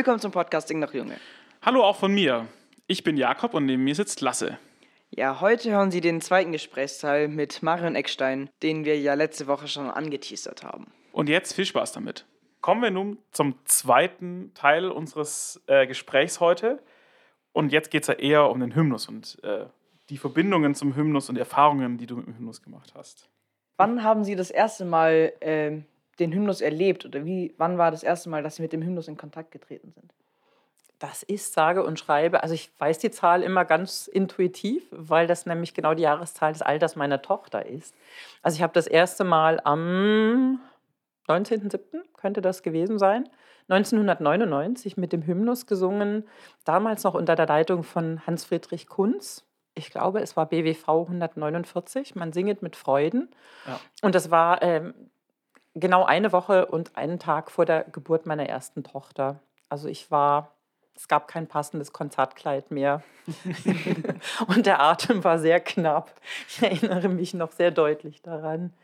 Willkommen zum Podcasting nach Junge. Hallo auch von mir. Ich bin Jakob und neben mir sitzt Lasse. Ja, heute hören Sie den zweiten Gesprächsteil mit Marion Eckstein, den wir ja letzte Woche schon angeteasert haben. Und jetzt viel Spaß damit. Kommen wir nun zum zweiten Teil unseres äh, Gesprächs heute. Und jetzt geht es ja eher um den Hymnus und äh, die Verbindungen zum Hymnus und die Erfahrungen, die du mit dem Hymnus gemacht hast. Wann haben Sie das erste Mal äh, den Hymnus erlebt oder wie, wann war das erste Mal, dass Sie mit dem Hymnus in Kontakt getreten sind? Das ist sage und schreibe. Also ich weiß die Zahl immer ganz intuitiv, weil das nämlich genau die Jahreszahl des Alters meiner Tochter ist. Also ich habe das erste Mal am 19.07. könnte das gewesen sein. 1999 mit dem Hymnus gesungen, damals noch unter der Leitung von Hans-Friedrich Kunz. Ich glaube, es war BWV 149. Man singet mit Freuden. Ja. Und das war ähm, genau eine Woche und einen Tag vor der Geburt meiner ersten Tochter. Also ich war es gab kein passendes Konzertkleid mehr. und der Atem war sehr knapp. Ich erinnere mich noch sehr deutlich daran.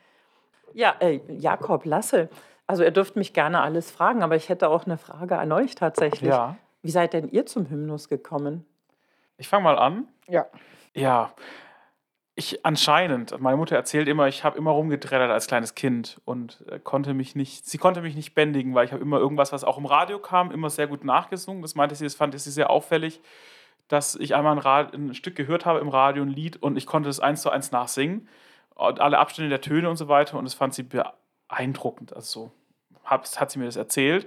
Ja, äh, Jakob, Lasse, also ihr dürft mich gerne alles fragen, aber ich hätte auch eine Frage an euch tatsächlich. Ja. Wie seid denn ihr zum Hymnus gekommen? Ich fange mal an. Ja. Ja, ich anscheinend, meine Mutter erzählt immer, ich habe immer rumgedreddert als kleines Kind und äh, konnte mich nicht, sie konnte mich nicht bändigen, weil ich habe immer irgendwas, was auch im Radio kam, immer sehr gut nachgesungen. Das meinte sie, das fand sie sehr auffällig, dass ich einmal ein, Rad, ein Stück gehört habe im Radio, ein Lied und ich konnte es eins zu eins nachsingen. Und alle Abstände der Töne und so weiter und das fand sie beeindruckend. Also so hat sie mir das erzählt.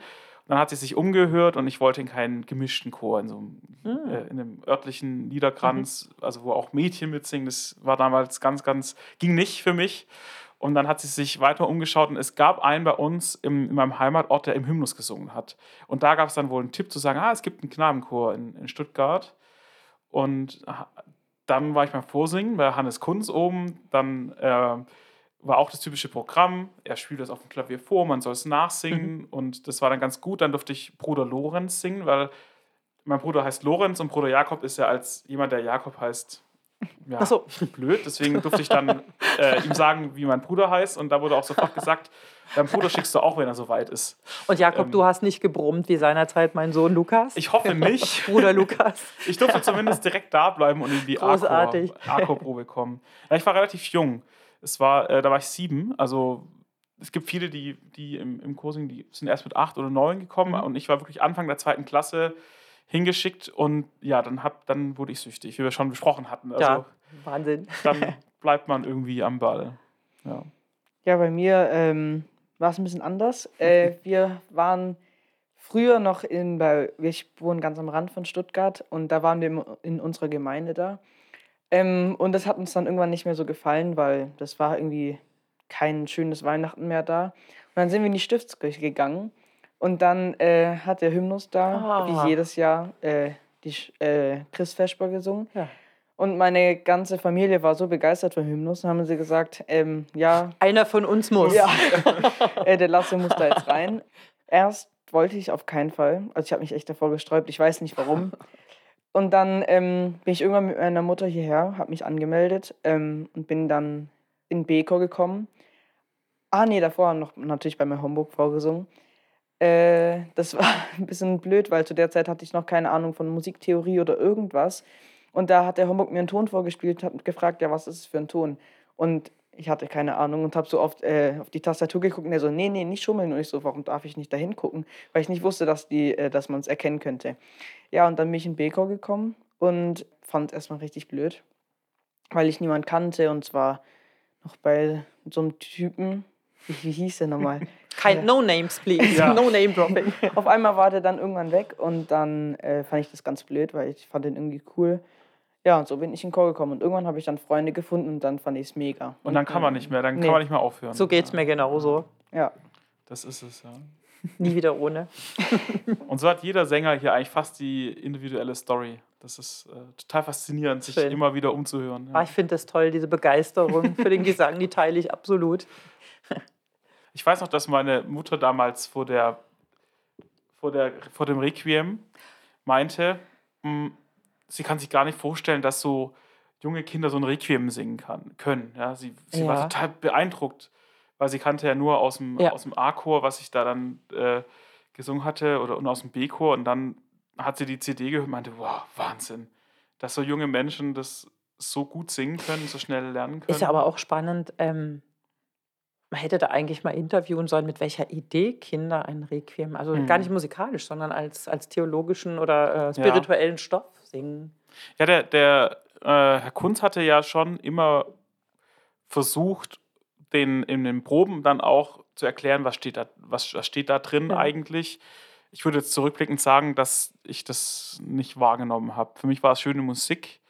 Dann hat sie sich umgehört und ich wollte in keinen gemischten Chor, in so einem, mhm. äh, in einem örtlichen Liederkranz, mhm. also wo auch Mädchen mitsingen. Das war damals ganz, ganz, ging nicht für mich. Und dann hat sie sich weiter umgeschaut und es gab einen bei uns im, in meinem Heimatort, der im Hymnus gesungen hat. Und da gab es dann wohl einen Tipp zu sagen, ah, es gibt einen Knabenchor in, in Stuttgart. Und dann war ich beim Vorsingen bei Hannes Kunz oben. Dann äh, war auch das typische Programm. Er spielt das auf dem Klavier vor, man soll es nachsingen. Mhm. Und das war dann ganz gut. Dann durfte ich Bruder Lorenz singen, weil mein Bruder heißt Lorenz und Bruder Jakob ist ja als jemand, der Jakob heißt, ja, so. blöd. Deswegen durfte ich dann äh, ihm sagen, wie mein Bruder heißt. Und da wurde auch sofort gesagt, dein Bruder schickst du auch, wenn er soweit ist. Und Jakob, ähm, du hast nicht gebrummt wie seinerzeit mein Sohn Lukas? Ich hoffe nicht. Bruder Lukas. Ich durfte zumindest direkt da bleiben und in die Arco-Probe kommen. Ja, ich war relativ jung. Es war, äh, da war ich sieben, also es gibt viele, die, die im, im Coursing, die sind erst mit acht oder neun gekommen mhm. und ich war wirklich Anfang der zweiten Klasse hingeschickt und ja, dann, hab, dann wurde ich süchtig, wie wir schon besprochen hatten. Also, ja, Wahnsinn. Dann bleibt man irgendwie am Ball. Ja, ja bei mir ähm, war es ein bisschen anders. Äh, wir waren früher noch in, bei, wir wohnen ganz am Rand von Stuttgart und da waren wir in unserer Gemeinde da. Ähm, und das hat uns dann irgendwann nicht mehr so gefallen, weil das war irgendwie kein schönes Weihnachten mehr da. Und dann sind wir in die Stiftskirche gegangen und dann äh, hat der Hymnus da, oh. wie jedes Jahr, äh, die äh, Chris Vesper gesungen. Ja. Und meine ganze Familie war so begeistert vom Hymnus, dann haben sie gesagt, ähm, ja. Einer von uns muss. Ja, äh, der Lasse muss da jetzt rein. Erst wollte ich auf keinen Fall. Also ich habe mich echt davor gesträubt, ich weiß nicht warum. Und dann ähm, bin ich irgendwann mit meiner Mutter hierher, habe mich angemeldet ähm, und bin dann in Beko gekommen. Ah, nee, davor noch natürlich bei mir Homburg vorgesungen. Äh, das war ein bisschen blöd, weil zu der Zeit hatte ich noch keine Ahnung von Musiktheorie oder irgendwas. Und da hat der Homburg mir einen Ton vorgespielt, hat gefragt, ja, was ist es für ein Ton? Und ich hatte keine Ahnung und habe so oft äh, auf die Tastatur geguckt und er so, nee, nee, nicht schummeln. Und ich so, warum darf ich nicht da hingucken? Weil ich nicht wusste, dass, äh, dass man es erkennen könnte. Ja, und dann bin ich in Beko gekommen und fand es erstmal richtig blöd, weil ich niemanden kannte und zwar noch bei so einem Typen, wie, wie hieß der nochmal? Kein No Names, please. Ja. No Name Dropping. Auf einmal war der dann irgendwann weg und dann äh, fand ich das ganz blöd, weil ich fand den irgendwie cool. Ja, und so bin ich in Chor gekommen. Und irgendwann habe ich dann Freunde gefunden und dann fand ich es mega. Und dann kann man nicht mehr, dann nee. kann man nicht mehr aufhören. So geht es mir genauso. Ja. Das ist es, ja. Nie wieder ohne. und so hat jeder Sänger hier eigentlich fast die individuelle Story. Das ist äh, total faszinierend, sich Schön. immer wieder umzuhören. Ja. Ah, ich finde das toll, diese Begeisterung für den Gesang, die teile ich absolut. ich weiß noch, dass meine Mutter damals vor, der, vor, der, vor dem Requiem meinte, mh, hm, sie kann sich gar nicht vorstellen, dass so junge Kinder so ein Requiem singen kann, können. Ja, sie sie ja. war total beeindruckt, weil sie kannte ja nur aus dem, ja. aus dem A-Chor, was ich da dann äh, gesungen hatte oder und aus dem B-Chor und dann hat sie die CD gehört und meinte, wow, Wahnsinn, dass so junge Menschen das so gut singen können, so schnell lernen können. Ist ja aber auch spannend. Ähm, man hätte da eigentlich mal interviewen sollen, mit welcher Idee Kinder ein Requiem, also Mhm. gar nicht musikalisch, sondern als, als theologischen oder äh, spirituellen Stoff singen. Ja, der, der äh, Herr Kunz hatte ja schon immer versucht, den in den Proben dann auch zu erklären, was steht da, was, was steht da drin Ja. eigentlich. Ich würde jetzt zurückblickend sagen, dass ich das nicht wahrgenommen habe. Für mich war es schöne Musik.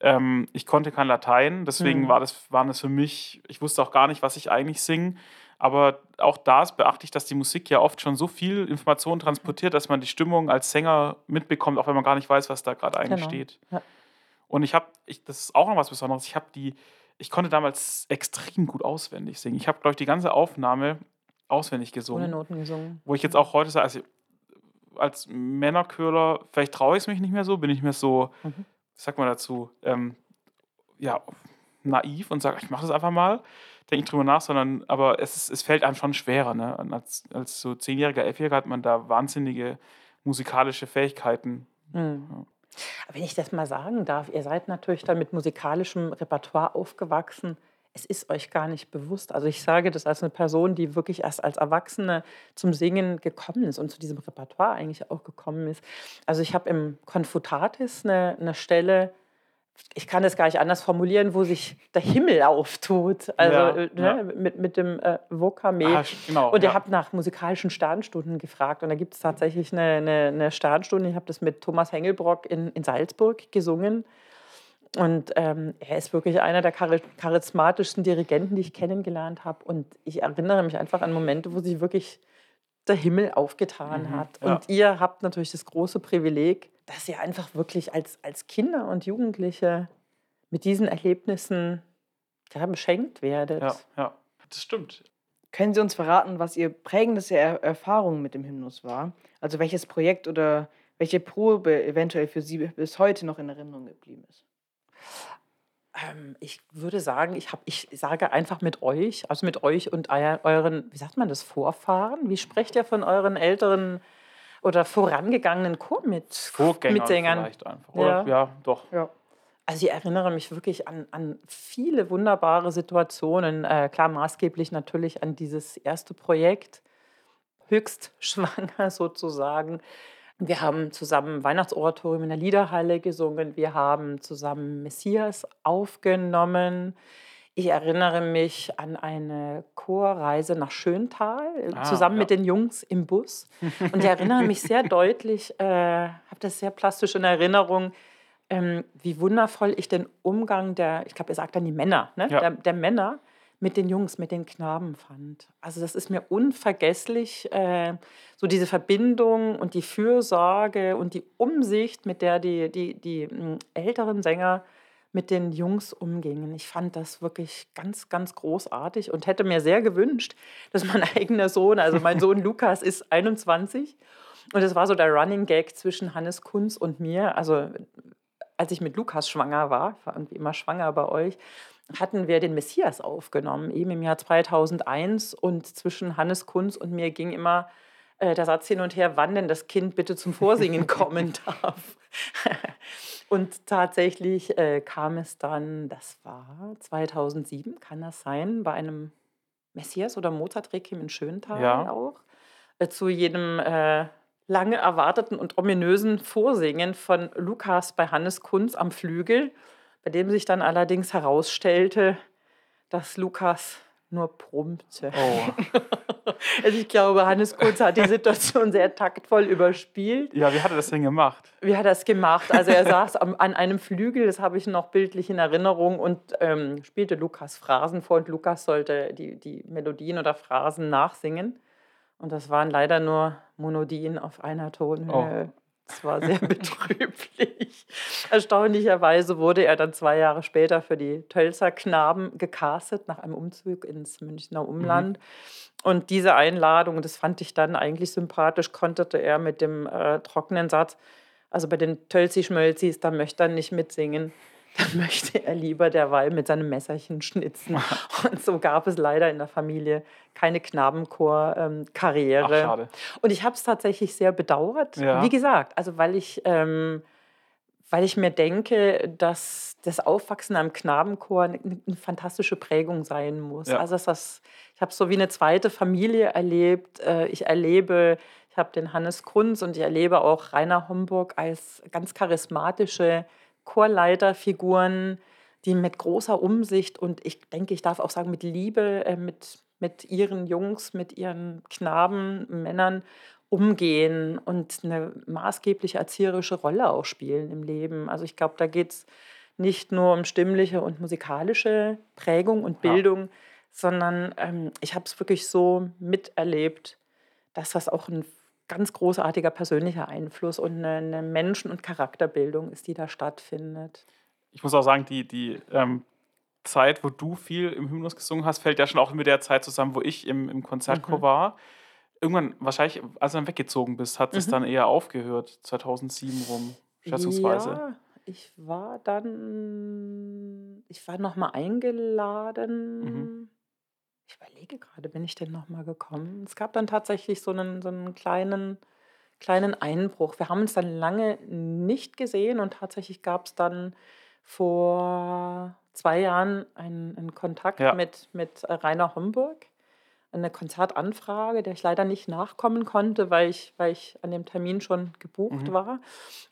Ähm, ich konnte kein Latein, deswegen Mhm. war das, waren das für mich, ich wusste auch gar nicht, was ich eigentlich singe. Aber auch da ist beachtlich, dass die Musik ja oft schon so viel Information transportiert, dass man die Stimmung als Sänger mitbekommt, auch wenn man gar nicht weiß, was da gerade eigentlich Genau. steht. Ja. Und ich habe, das ist auch noch was Besonderes, ich habe die, ich konnte damals extrem gut auswendig singen. Ich habe, glaube ich, die ganze Aufnahme auswendig Ohne gesungen. Noten gesungen. Wo ich jetzt auch heute sage, also als Männerchörer, vielleicht traue ich es mich nicht mehr so, bin ich mir so, Mhm. was sagt man dazu, ähm, ja, naiv und sage, ich mache das einfach mal, denke ich drüber nach, sondern, aber es, ist, es fällt einem schon schwerer. Ne? Als, als so Zehnjähriger, Elfjähriger hat man da wahnsinnige musikalische Fähigkeiten. Mhm. Wenn ich das mal sagen darf, ihr seid natürlich dann mit musikalischem Repertoire aufgewachsen. Es ist euch gar nicht bewusst. Also ich sage das als eine Person, die wirklich erst als Erwachsene zum Singen gekommen ist und zu diesem Repertoire eigentlich auch gekommen ist. Also ich habe im Confutatis eine, eine Stelle, ich kann das gar nicht anders formulieren, wo sich der Himmel auftut. Also Ja, äh, ja. ne, mit, mit dem äh, Vokame. Ah, genau, Und ihr ja. habt nach musikalischen Sternstunden gefragt. Und da gibt es tatsächlich eine, eine, eine Sternstunde. Ich habe das mit Thomas Hengelbrock in, in Salzburg gesungen. Und ähm, er ist wirklich einer der chari- charismatischsten Dirigenten, die ich kennengelernt habe. Und ich erinnere mich einfach an Momente, wo sich wirklich der Himmel aufgetan Mhm, hat. ja. Und ihr habt natürlich das große Privileg, dass ihr einfach wirklich als, als Kinder und Jugendliche mit diesen Erlebnissen ja, beschenkt werdet. Ja, ja, das stimmt. Können Sie uns verraten, was Ihr prägendeste er Erfahrung mit dem Hymnus war? Also welches Projekt oder welche Probe eventuell für Sie bis heute noch in Erinnerung geblieben ist? Ähm, ich würde sagen, ich, hab, ich sage einfach mit euch, also mit euch und euren, wie sagt man das, Vorfahren? Wie sprecht ihr von euren älteren oder vorangegangenen Chor mit Vorgänger Mitsängern? vielleicht einfach. Oder? Ja. Ja, doch. Ja. Also ich erinnere mich wirklich an, an viele wunderbare Situationen. Äh, klar, maßgeblich natürlich an dieses erste Projekt, höchst schwanger sozusagen. Wir haben zusammen Weihnachtsoratorium in der Liederhalle gesungen. Wir haben zusammen Messias aufgenommen. Ich erinnere mich an eine Chorreise nach Schöntal, äh, Ah, zusammen ja. mit den Jungs im Bus. Und ich erinnere mich sehr deutlich, äh, habe das sehr plastisch in Erinnerung, ähm, wie wundervoll ich den Umgang der, ich glaube, ihr sagt dann die Männer, ne? Ja. der, der Männer mit den Jungs, mit den Knaben fand. Also das ist mir unvergesslich, äh, so diese Verbindung und die Fürsorge und die Umsicht, mit der die, die, die mh, älteren Sänger mit den Jungs umgingen. Ich fand das wirklich ganz, ganz großartig und hätte mir sehr gewünscht, dass mein eigener Sohn, also mein Sohn Lukas ist 21 und es war so der Running Gag zwischen Hannes Kunz und mir. Also als ich mit Lukas schwanger war, ich war irgendwie immer schwanger bei euch, hatten wir den Messias aufgenommen, eben im Jahr 2001. Und zwischen Hannes Kunz und mir ging immer äh, der Satz hin und her, wann denn das Kind bitte zum Vorsingen kommen darf. Und tatsächlich äh, kam es dann, das war 2007, kann das sein, bei einem Messias oder Mozart-Requiem in Schöntal Ja. auch, äh, zu jedem äh, lange erwarteten und ominösen Vorsingen von Lukas bei Hannes Kunz am Flügel, bei dem sich dann allerdings herausstellte, dass Lukas nur brummte. Oh. Also ich glaube, Hannes Kunz hat die Situation sehr taktvoll überspielt. Ja, wie hat er das denn gemacht? Wie hat er das gemacht? Also er saß an einem Flügel, das habe ich noch bildlich in Erinnerung, und ähm, spielte Lukas Phrasen vor und Lukas sollte die, die Melodien oder Phrasen nachsingen. Und das waren leider nur Monodien auf einer Tonhöhe. Das war sehr betrüblich. Erstaunlicherweise wurde er dann zwei Jahre später für die Tölzer Knaben gecastet, nach einem Umzug ins Münchner Umland. Und diese Einladung, das fand ich dann eigentlich sympathisch, konterte er mit dem äh, trockenen Satz, also bei den Tölzi-Schmölzis, da möchte er nicht mitsingen. dann möchte er lieber derweil mit seinem Messerchen schnitzen. Und so gab es leider in der Familie keine Knabenchor-Karriere. schade. Und ich habe es tatsächlich sehr bedauert. Ja. Wie gesagt, also weil ich, ähm, weil ich mir denke, dass das Aufwachsen am Knabenchor eine, eine fantastische Prägung sein muss. Ja. Also dass das, ich habe so wie eine zweite Familie erlebt. Äh, Ich erlebe, ich habe den Hannes Kunz und ich erlebe auch Rainer Homburg als ganz charismatische Chorleiterfiguren, die mit großer Umsicht und ich denke, ich darf auch sagen, mit Liebe, äh, mit, mit ihren Jungs, mit ihren Knaben, Männern umgehen und eine maßgebliche erzieherische Rolle auch spielen im Leben. Also ich glaube, da geht es nicht nur um stimmliche und musikalische Prägung und Ja. Bildung, sondern ähm, ich habe es wirklich so miterlebt, dass das auch ein ganz großartiger persönlicher Einfluss und eine, Menschen- und Charakterbildung ist, die da stattfindet. Ich muss auch sagen, die, die ähm, Zeit, wo du viel im Hymnus gesungen hast, fällt ja schon auch mit der Zeit zusammen, wo ich im, im Konzertchor Mhm. war. Irgendwann, wahrscheinlich, als du dann weggezogen bist, hat es Mhm. dann eher aufgehört, 2007 rum, schätzungsweise. Ja, ich war dann, ich war noch mal eingeladen. Mhm. Ich überlege gerade, bin ich denn noch mal gekommen? Es gab dann tatsächlich so einen, so einen kleinen, kleinen Einbruch. Wir haben uns dann lange nicht gesehen und tatsächlich gab es dann vor zwei Jahren einen, einen Kontakt Ja. mit, mit äh, Rainer Homburg. Eine Konzertanfrage, der ich leider nicht nachkommen konnte, weil ich, weil ich an dem Termin schon gebucht Mhm. war.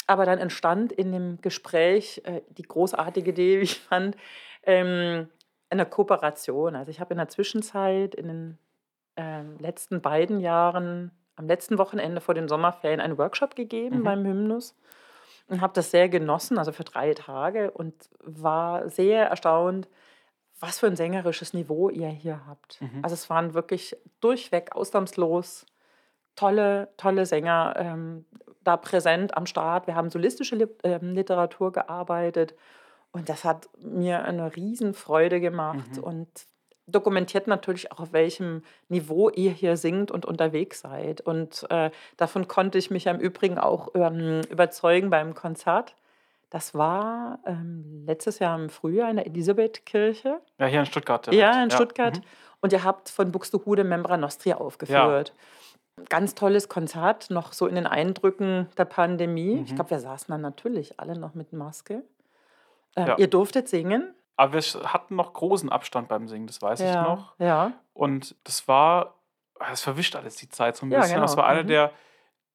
Aber dann entstand in dem Gespräch äh, die großartige Idee, wie ich fand, ähm, eine Kooperation. Also ich habe in der Zwischenzeit in den ähm, letzten beiden Jahren, am letzten Wochenende vor den Sommerferien, einen Workshop gegeben Mhm. beim Hymnus und habe das sehr genossen, also für drei Tage und war sehr erstaunt, was für ein sängerisches Niveau ihr hier habt. Mhm. Also es waren wirklich durchweg ausnahmslos tolle, tolle Sänger ähm, da präsent am Start. Wir haben solistische ähm, Literatur gearbeitet und das hat mir eine Riesenfreude gemacht Mhm. und dokumentiert natürlich auch, auf welchem Niveau ihr hier singt und unterwegs seid. Und äh, davon konnte ich mich ja im Übrigen auch ähm, überzeugen beim Konzert. Das war ähm, letztes Jahr im Frühjahr in der Elisabethkirche. Ja, hier in Stuttgart. direkt. Ja, in Stuttgart. Mhm. Und ihr habt von Buxtehude Membra Nostria aufgeführt. Ganz tolles Konzert, noch so in den Eindrücken der Pandemie. Ich Mhm. glaube, wir saßen dann natürlich alle noch mit Maske. Äh, Ja. Ihr durftet singen. Aber wir hatten noch großen Abstand beim Singen, das weiß ich ja. noch. Ja. Und das war, es verwischt alles die Zeit so ein Ja, bisschen. Das genau. war einer Mhm. der,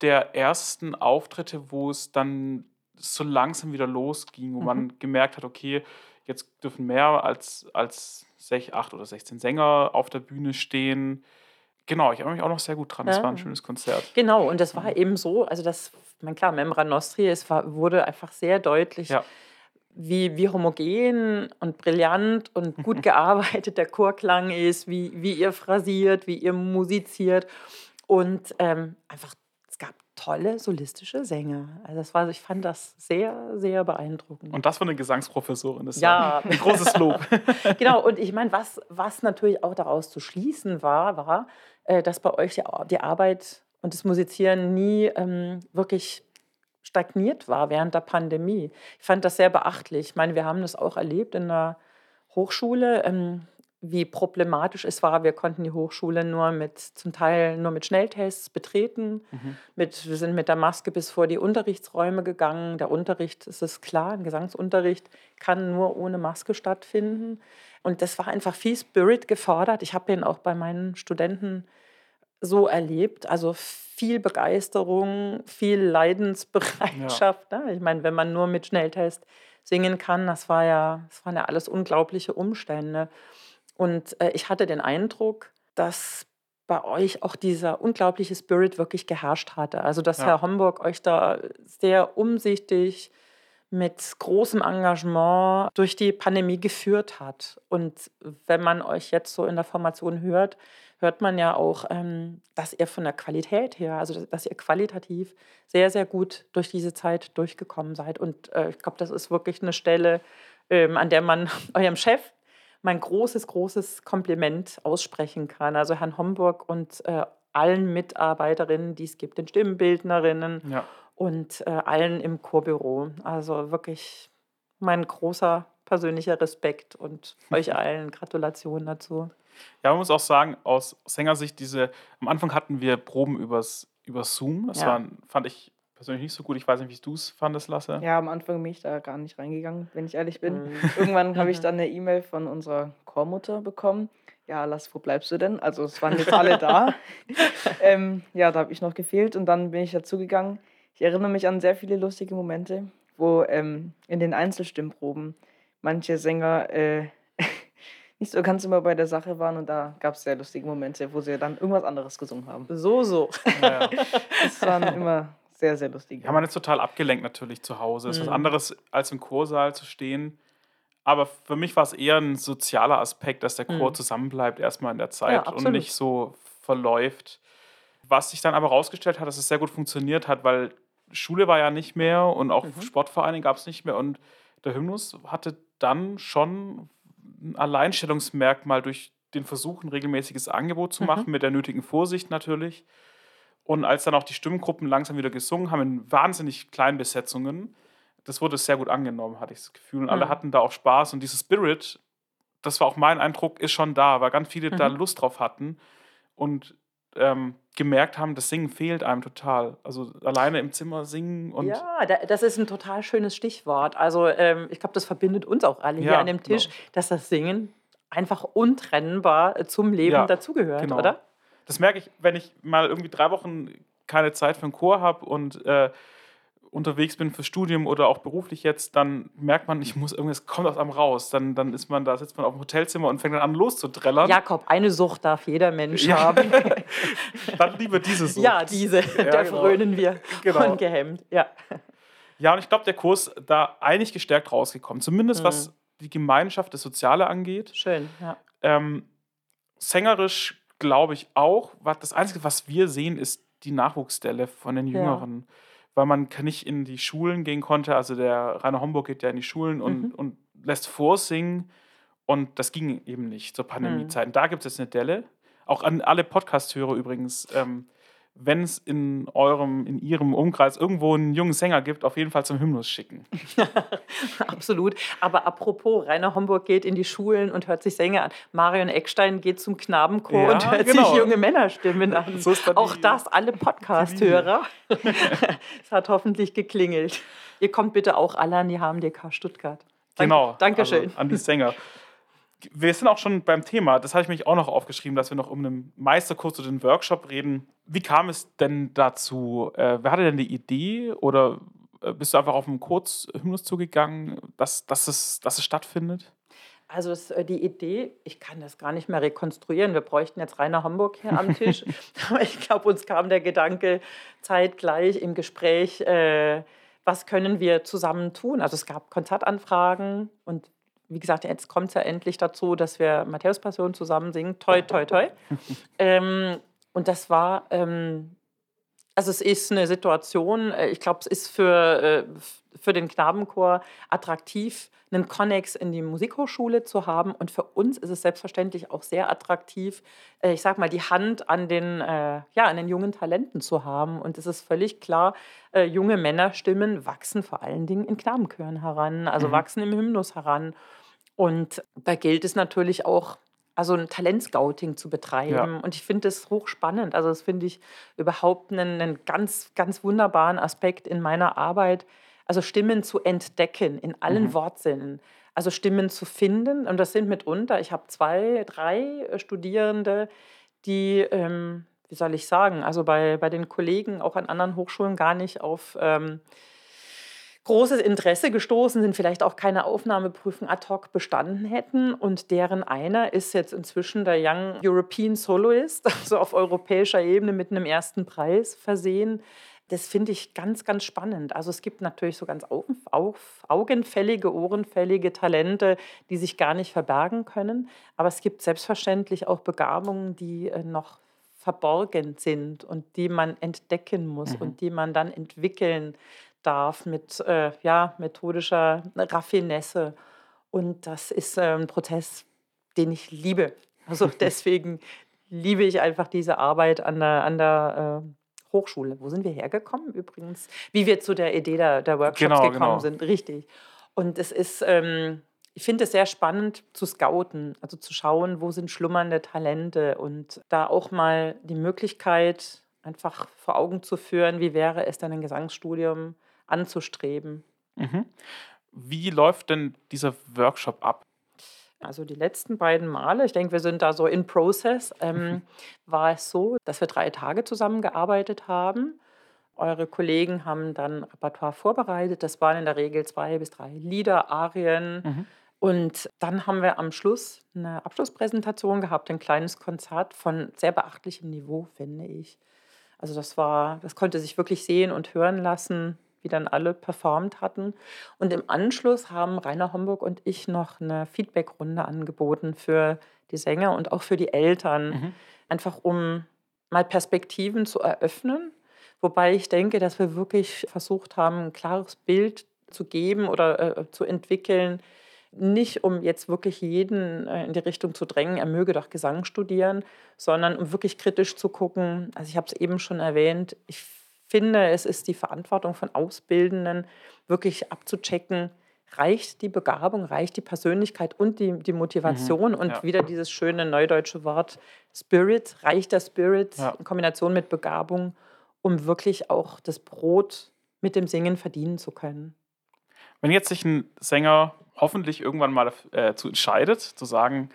der ersten Auftritte, wo es dann so langsam wieder losging, wo Mhm. man gemerkt hat, okay, jetzt dürfen mehr als, als sech, acht oder 16 Sänger auf der Bühne stehen. Genau, ich erinnere mich auch noch sehr gut dran. Das Ja. war ein schönes Konzert. Genau, und das war Mhm. eben so, also das, mein klar, Membra Nostri, es war, wurde einfach sehr deutlich, Ja. Wie, wie homogen und brillant und gut gearbeitet der Chorklang ist, wie, wie ihr phrasiert, wie ihr musiziert. Und ähm, einfach, es gab tolle solistische Sänger. Also das war, ich fand das sehr, sehr beeindruckend. Und das von eine Gesangsprofessorin. Das ist Ja. ein großes Lob. genau, und ich meine, was, was natürlich auch daraus zu schließen war, war, äh, dass bei euch die, die Arbeit und das Musizieren nie ähm, wirklich stagniert war während der Pandemie. Ich fand das sehr beachtlich. Ich meine, wir haben das auch erlebt in der Hochschule, ähm, wie problematisch es war. Wir konnten die Hochschule nur mit, zum Teil nur mit Schnelltests betreten. Mhm. Mit, wir sind mit der Maske bis vor die Unterrichtsräume gegangen. Der Unterricht, es ist klar, ein Gesangsunterricht kann nur ohne Maske stattfinden. Und das war einfach viel Spirit gefordert. Ich habe den auch bei meinen Studenten so erlebt. Also viel Begeisterung, viel Leidensbereitschaft. Ne? Ich meine, wenn man nur mit Schnelltest singen kann, das war ja, das waren ja alles unglaubliche Umstände. Und äh, ich hatte den Eindruck, dass bei euch auch dieser unglaubliche Spirit wirklich geherrscht hatte. Also dass Ja. Herr Homburg euch da sehr umsichtig mit großem Engagement durch die Pandemie geführt hat. Und wenn man euch jetzt so in der Formation hört, hört man ja auch, ähm, dass ihr von der Qualität her, also dass ihr qualitativ sehr, sehr gut durch diese Zeit durchgekommen seid. Und äh, ich glaube, das ist wirklich eine Stelle, ähm, an der man eurem Chef mein großes, großes Kompliment aussprechen kann. Also Herrn Homburg und äh, allen Mitarbeiterinnen, die es gibt, den Stimmbildnerinnen Ja. und äh, allen im Chorbüro. Also wirklich mein großer persönlicher Respekt und euch allen Gratulationen dazu. Ja, man muss auch sagen, aus Sängersicht, diese, am Anfang hatten wir Proben übers, über Zoom. Das Ja. war, fand ich persönlich nicht so gut. Ich weiß nicht, wie du es fandest, Lasse. Ja, am Anfang bin ich da gar nicht reingegangen, wenn ich ehrlich bin. Mhm. Irgendwann habe ich dann eine E-Mail von unserer Chormutter bekommen. Ja, Lass, wo bleibst du denn? Also es waren jetzt alle da. ähm, ja, da habe ich noch gefehlt und dann bin ich dazugegangen. Ich erinnere mich an sehr viele lustige Momente, wo ähm, in den Einzelstimmproben manche Sänger äh, nicht so ganz immer bei der Sache waren und da gab es sehr lustige Momente, wo sie dann irgendwas anderes gesungen haben. So, so. Ja, ja. Das waren immer sehr, sehr lustige. Ja, man ist total abgelenkt natürlich zu Hause. Ist was Mhm. anderes, als im Chorsaal zu stehen. Aber für mich war es eher ein sozialer Aspekt, dass der Chor Mhm. zusammenbleibt erstmal in der Zeit und absolut. nicht so verläuft. Was sich dann aber rausgestellt hat, dass es sehr gut funktioniert hat, weil Schule war ja nicht mehr und auch Mhm. Sportvereine gab es nicht mehr und der Hymnus hatte dann schon ein Alleinstellungsmerkmal durch den Versuch, ein regelmäßiges Angebot zu Mhm. machen, mit der nötigen Vorsicht natürlich. Und als dann auch die Stimmgruppen langsam wieder gesungen haben, in wahnsinnig kleinen Besetzungen, das wurde sehr gut angenommen, hatte ich das Gefühl. Und alle Mhm. hatten da auch Spaß. Und dieses Spirit, das war auch mein Eindruck, ist schon da, weil ganz viele da Mhm. Lust drauf hatten und ähm, gemerkt haben, das Singen fehlt einem total. Also alleine im Zimmer singen und ja, da, das ist ein total schönes Stichwort. Also ähm, ich glaube, das verbindet uns auch alle hier Ja, an dem Tisch, genau. dass das Singen einfach untrennbar äh, zum Leben Ja, dazugehört, genau. oder? das merke ich, wenn ich mal irgendwie drei Wochen keine Zeit für einen Chor habe und äh, unterwegs bin fürs Studium oder auch beruflich jetzt, dann merkt man, ich muss irgendwas kommt aus einem raus. Dann, dann ist man da, sitzt man auf dem Hotelzimmer und fängt dann an loszuträllern. Jakob, eine Sucht darf jeder Mensch Ja. haben. Dann lieber diese Sucht. Ja, diese, der genau. frönen wir Genau. ungehemmt. Ja. Ja, und ich glaube, der Kurs da eigentlich gestärkt rausgekommen. Zumindest Mhm. was die Gemeinschaft, das Soziale angeht. Schön, ja. Ähm, sängerisch glaube ich auch. Was, das Einzige, was wir sehen, ist die Nachwuchsstelle von den Ja. Weil man nicht in die Schulen gehen konnte. Also der Rainer Homburg geht ja in die Schulen und, Mhm. und lässt vorsingen. Und das ging eben nicht zur Pandemiezeit. Und da gibt es jetzt eine Delle. Auch an alle Podcast-Hörer übrigens. Ähm, wenn es in eurem, in ihrem Umkreis irgendwo einen jungen Sänger gibt, auf jeden Fall zum Hymnus schicken. Absolut. Aber apropos, Rainer Homburg geht in die Schulen und hört sich Sänger an. Marion Eckstein geht zum Knabenchor Ja, und hört genau. sich junge Männerstimmen an. So dann Auch das, alle Podcast-Hörer. Es hat hoffentlich geklingelt. Ihr kommt bitte auch alle an die HMDK Stuttgart. Danke, Genau. Dankeschön. Also an die Sänger. Wir sind auch schon beim Thema, das habe ich mich auch noch aufgeschrieben, dass wir noch um einen Meisterkurs oder den Workshop reden. Wie kam es denn dazu? Äh, wer hatte denn die Idee oder äh, bist du einfach auf einen Kurzhymnus zugegangen, dass, dass, es, dass es stattfindet? Also das, äh, die Idee, ich kann das gar nicht mehr rekonstruieren. Wir bräuchten jetzt Rainer Homburg hier am Tisch. Aber ich glaube, uns kam der Gedanke zeitgleich im Gespräch, äh, was können wir zusammen tun? Also es gab Konzertanfragen und wie gesagt, jetzt kommt es ja endlich dazu, dass wir Matthäus Passion zusammen singen. Toi, toi, toi. ähm, und das war, ähm, also es ist eine Situation, äh, ich glaube, es ist für, äh, für den Knabenchor attraktiv, einen Konnex in die Musikhochschule zu haben. Und für uns ist es selbstverständlich auch sehr attraktiv, äh, ich sag mal, die Hand an den, äh, ja, an den jungen Talenten zu haben. Und es ist völlig klar, äh, junge Männerstimmen wachsen vor allen Dingen in Knabenchören heran, also Mhm. wachsen im Hymnus heran. Und da gilt es natürlich auch, also ein Talentscouting zu betreiben. Und ich finde das hochspannend. Also das finde ich überhaupt einen, einen ganz, ganz wunderbaren Aspekt in meiner Arbeit. Also Stimmen zu entdecken in allen Mhm. Wortsinnen. Also Stimmen zu finden. Und das sind mitunter, ich habe zwei, drei Studierende, die, ähm, wie soll ich sagen, also bei, bei den Kollegen auch an anderen Hochschulen gar nicht auf... Ähm, großes Interesse gestoßen sind, vielleicht auch keine Aufnahmeprüfung ad hoc bestanden hätten. Und deren einer ist jetzt inzwischen der Young European Soloist, also auf europäischer Ebene mit einem ersten Preis versehen. Das finde ich ganz, ganz spannend. Also es gibt natürlich so ganz auf, auf, augenfällige, ohrenfällige Talente, die sich gar nicht verbergen können. Aber es gibt selbstverständlich auch Begabungen, die äh, noch verborgen sind und die man entdecken muss Mhm. und die man dann entwickeln darf mit äh, ja, methodischer Raffinesse. Und das ist äh, ein Prozess, den ich liebe. Also deswegen liebe ich einfach diese Arbeit an der, an der äh, Hochschule. Wo sind wir hergekommen übrigens? Wie wir zu der Idee der, der Workshops Genau, gekommen genau. sind, richtig. Und es ist, ähm, ich finde es sehr spannend zu scouten, also zu schauen, wo sind schlummernde Talente und da auch mal die Möglichkeit einfach vor Augen zu führen, wie wäre es dann ein Gesangsstudium anzustreben. Mhm. Wie läuft denn dieser Workshop ab? Also die letzten beiden Male, ich denke, wir sind da so in Process, ähm, mhm. war es so, dass wir drei Tage zusammengearbeitet haben. Eure Kollegen haben dann Repertoire vorbereitet. Das waren in der Regel zwei bis drei Lieder, Arien. Mhm. Und dann haben wir am Schluss eine Abschlusspräsentation gehabt, ein kleines Konzert von sehr beachtlichem Niveau, finde ich. Also das war, das konnte sich wirklich sehen und hören lassen wie dann alle performt hatten. Und im Anschluss haben Rainer Homburg und ich noch eine Feedbackrunde angeboten für die Sänger und auch für die Eltern, mhm. einfach um mal Perspektiven zu eröffnen. Wobei ich denke, dass wir wirklich versucht haben, ein klares Bild zu geben oder äh, zu entwickeln, nicht um jetzt wirklich jeden äh, in die Richtung zu drängen, er möge doch Gesang studieren, sondern um wirklich kritisch zu gucken. Also ich habe es eben schon erwähnt, ich finde, es ist die Verantwortung von Ausbildenden, wirklich abzuchecken, reicht die Begabung, reicht die Persönlichkeit und die, die Motivation mhm, und ja. wieder dieses schöne neudeutsche Wort Spirit, reicht der Spirit ja. in Kombination mit Begabung, um wirklich auch das Brot mit dem Singen verdienen zu können. Wenn jetzt sich ein Sänger hoffentlich irgendwann mal äh, zu entscheidet, zu sagen,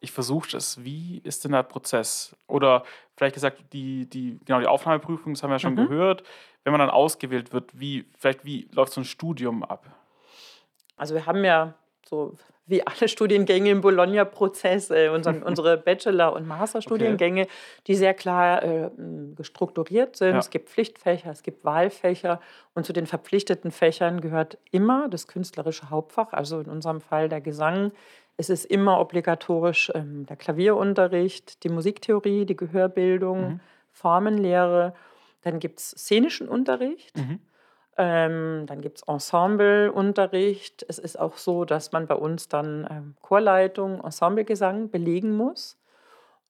ich versuche es. Wie ist denn der Prozess? Oder vielleicht gesagt, die, die, genau, die Aufnahmeprüfung, das haben wir ja schon mhm. gehört. Wenn man dann ausgewählt wird, wie, vielleicht wie läuft so ein Studium ab? Also wir haben ja so wie alle Studiengänge im Bologna-Prozess, äh, unsere Bachelor- und Masterstudiengänge, okay. die sehr klar äh, strukturiert sind. Ja. Es gibt Pflichtfächer, es gibt Wahlfächer und zu den verpflichteten Fächern gehört immer das künstlerische Hauptfach, also in unserem Fall der Gesang, es ist immer obligatorisch ähm, der Klavierunterricht, die Musiktheorie, die Gehörbildung, mhm. Formenlehre. Dann gibt es szenischen Unterricht. Mhm. Ähm, dann gibt es Ensembleunterricht. Es ist auch so, dass man bei uns dann ähm, Chorleitung, Ensemblegesang belegen muss.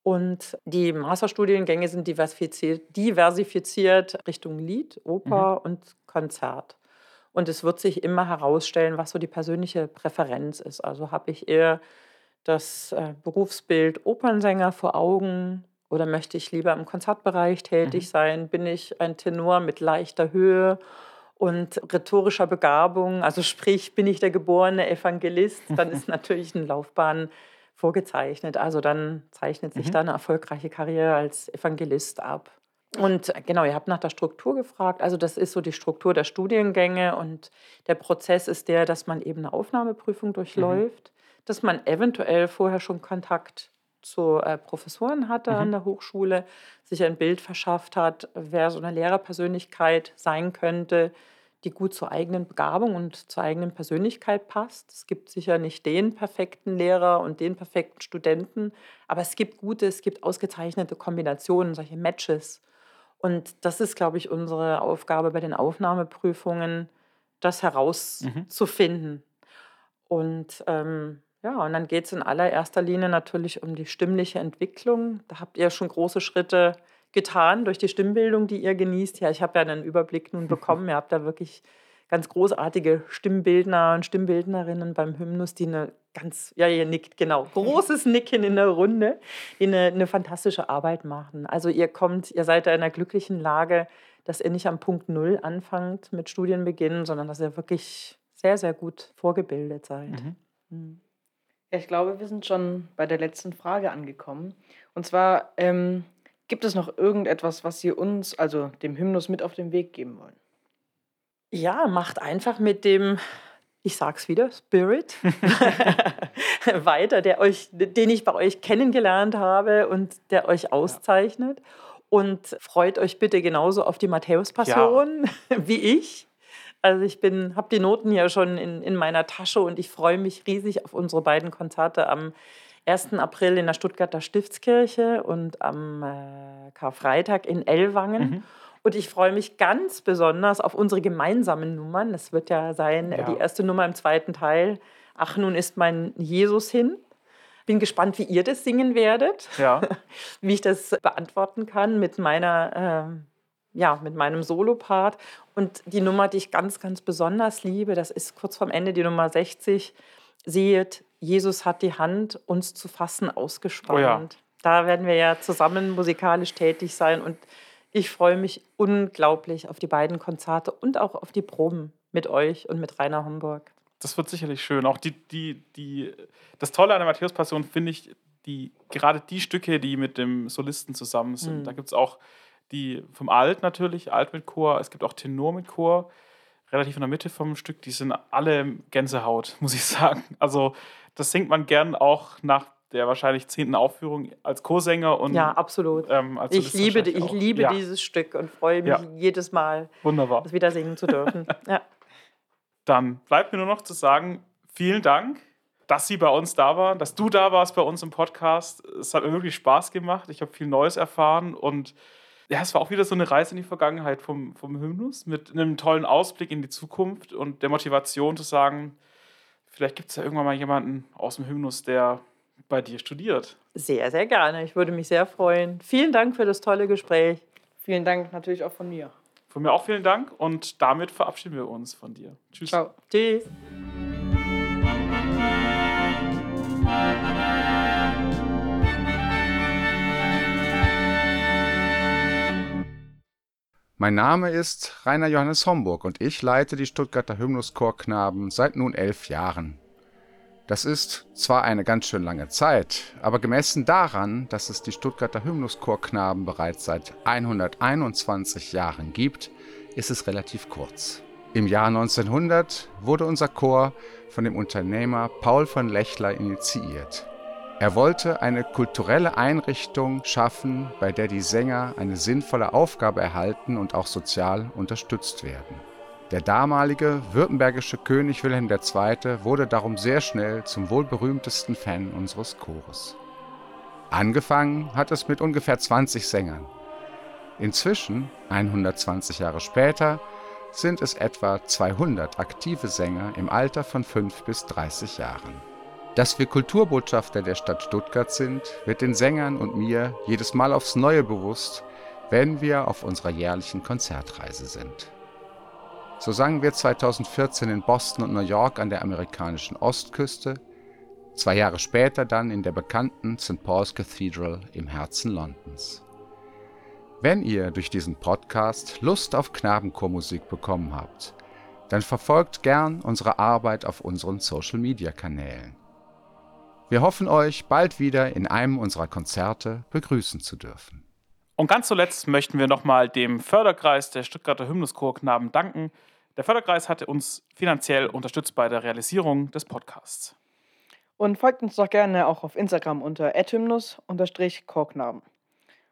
Und die Masterstudiengänge sind diversifiziert, diversifiziert Richtung Lied, Oper mhm. und Konzert. Und es wird sich immer herausstellen, was so die persönliche Präferenz ist. Also habe ich eher das äh, Berufsbild Opernsänger vor Augen oder möchte ich lieber im Konzertbereich tätig mhm. sein? Bin ich ein Tenor mit leichter Höhe und rhetorischer Begabung? Also sprich, bin ich der geborene Evangelist? Dann ist natürlich eine Laufbahn vorgezeichnet. Also dann zeichnet sich mhm. da eine erfolgreiche Karriere als Evangelist ab. Und äh, genau, ihr habt nach der Struktur gefragt. Also das ist so die Struktur der Studiengänge und der Prozess ist der, dass man eben eine Aufnahmeprüfung durchläuft, mhm. dass man eventuell vorher schon Kontakt zu äh, Professoren hatte mhm. an der Hochschule, sich ein Bild verschafft hat, wer so eine Lehrerpersönlichkeit sein könnte, die gut zur eigenen Begabung und zur eigenen Persönlichkeit passt. Es gibt sicher nicht den perfekten Lehrer und den perfekten Studenten, aber es gibt gute, es gibt ausgezeichnete Kombinationen, solche Matches. Und das ist, glaube ich, unsere Aufgabe bei den Aufnahmeprüfungen, das herauszufinden. Mhm. Und ähm, ja, und dann geht es in allererster Linie natürlich um die stimmliche Entwicklung. Da habt ihr schon große Schritte getan durch die Stimmbildung, die ihr genießt. Ja, ich habe ja einen Überblick nun bekommen. ihr habt da wirklich ganz großartige Stimmbildner und Stimmbildnerinnen beim Hymnus, die eine ganz, ja, ihr nickt, genau, großes Nicken in der Runde, die eine, eine fantastische Arbeit machen. Also ihr kommt, ihr seid da in einer glücklichen Lage, dass ihr nicht am Punkt Null anfangt mit Studienbeginn, sondern dass ihr wirklich sehr, sehr gut vorgebildet seid. Mhm. Mhm. Ich glaube, wir sind schon bei der letzten Frage angekommen. Und zwar, ähm, gibt es noch irgendetwas, was Sie uns, also dem Hymnus, mit auf den Weg geben wollen? Ja, macht einfach mit dem, ich sag's wieder, Spirit weiter, der euch, den ich bei euch kennengelernt habe und der euch auszeichnet. Ja. Und freut euch bitte genauso auf die Matthäus-Passion ja. wie ich. Also ich bin, habe die Noten ja schon in, in meiner Tasche und ich freue mich riesig auf unsere beiden Konzerte am 1. April in der Stuttgarter Stiftskirche und am äh, Karfreitag in Ellwangen. Mhm. Und ich freue mich ganz besonders auf unsere gemeinsamen Nummern. Das wird ja sein, ja. die erste Nummer im zweiten Teil. Ach, nun ist mein Jesus hin. Bin gespannt, wie ihr das singen werdet. Ja. wie ich das beantworten kann mit meiner äh, ja, mit meinem Solopart. Und die Nummer, die ich ganz, ganz besonders liebe, das ist kurz vorm Ende die Nummer 60. Seht, Jesus hat die Hand, uns zu fassen, ausgespannt. Oh ja. Da werden wir ja zusammen musikalisch tätig sein und ich freue mich unglaublich auf die beiden Konzerte und auch auf die Proben mit euch und mit Rainer Homburg. Das wird sicherlich schön. Auch die, die, die, das Tolle an der Matthäus-Passion finde ich, die, gerade die Stücke, die mit dem Solisten zusammen sind. Mhm. Da gibt es auch die vom Alt natürlich, Alt mit Chor, es gibt auch Tenor mit Chor, relativ in der Mitte vom Stück, die sind alle Gänsehaut, muss ich sagen. Also das singt man gern auch nach der wahrscheinlich zehnten Aufführung als Chorsänger und ja absolut. Ähm, ich liebe, ich liebe ja. dieses Stück und freue mich ja. jedes Mal, Wunderbar. das wieder singen zu dürfen. ja. Dann bleibt mir nur noch zu sagen, vielen Dank, dass Sie bei uns da waren, dass du da warst bei uns im Podcast. Es hat mir wirklich Spaß gemacht. Ich habe viel Neues erfahren und ja, es war auch wieder so eine Reise in die Vergangenheit vom, vom Hymnus mit einem tollen Ausblick in die Zukunft und der Motivation zu sagen, vielleicht gibt es ja irgendwann mal jemanden aus dem Hymnus, der bei dir studiert. Sehr, sehr gerne. Ich würde mich sehr freuen. Vielen Dank für das tolle Gespräch. Vielen Dank natürlich auch von mir. Von mir auch vielen Dank und damit verabschieden wir uns von dir. Tschüss. Ciao. Tschüss. Mein Name ist Rainer Johannes Homburg und ich leite die Stuttgarter Hymnuschorknaben seit nun elf Jahren. Das ist zwar eine ganz schön lange Zeit, aber gemessen daran, dass es die Stuttgarter Hymnuschorknaben bereits seit 121 Jahren gibt, ist es relativ kurz. Im Jahr 1900 wurde unser Chor von dem Unternehmer Paul von Lechler initiiert. Er wollte eine kulturelle Einrichtung schaffen, bei der die Sänger eine sinnvolle Aufgabe erhalten und auch sozial unterstützt werden. Der damalige württembergische König Wilhelm II. wurde darum sehr schnell zum wohl berühmtesten Fan unseres Chores. Angefangen hat es mit ungefähr 20 Sängern. Inzwischen, 120 Jahre später, sind es etwa 200 aktive Sänger im Alter von 5 bis 30 Jahren. Dass wir Kulturbotschafter der Stadt Stuttgart sind, wird den Sängern und mir jedes Mal aufs Neue bewusst, wenn wir auf unserer jährlichen Konzertreise sind. So sangen wir 2014 in Boston und New York an der amerikanischen Ostküste, zwei Jahre später dann in der bekannten St. Paul's Cathedral im Herzen Londons. Wenn ihr durch diesen Podcast Lust auf Knabenchormusik bekommen habt, dann verfolgt gern unsere Arbeit auf unseren Social-Media-Kanälen. Wir hoffen euch bald wieder in einem unserer Konzerte begrüßen zu dürfen. Und ganz zuletzt möchten wir nochmal dem Förderkreis der Stuttgarter Hymnuschorknaben danken. Der Förderkreis hatte uns finanziell unterstützt bei der Realisierung des Podcasts. Und folgt uns doch gerne auch auf Instagram unter hymnus-chorknaben.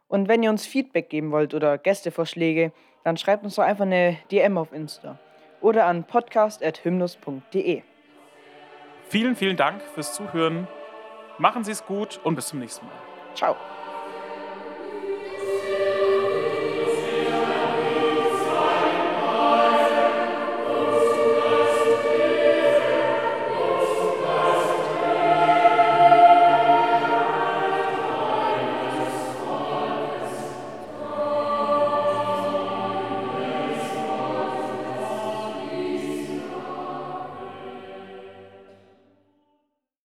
Und wenn ihr uns Feedback geben wollt oder Gästevorschläge, dann schreibt uns doch einfach eine DM auf Insta oder an podcast.hymnus.de. Vielen, vielen Dank fürs Zuhören. Machen Sie es gut und bis zum nächsten Mal. Ciao.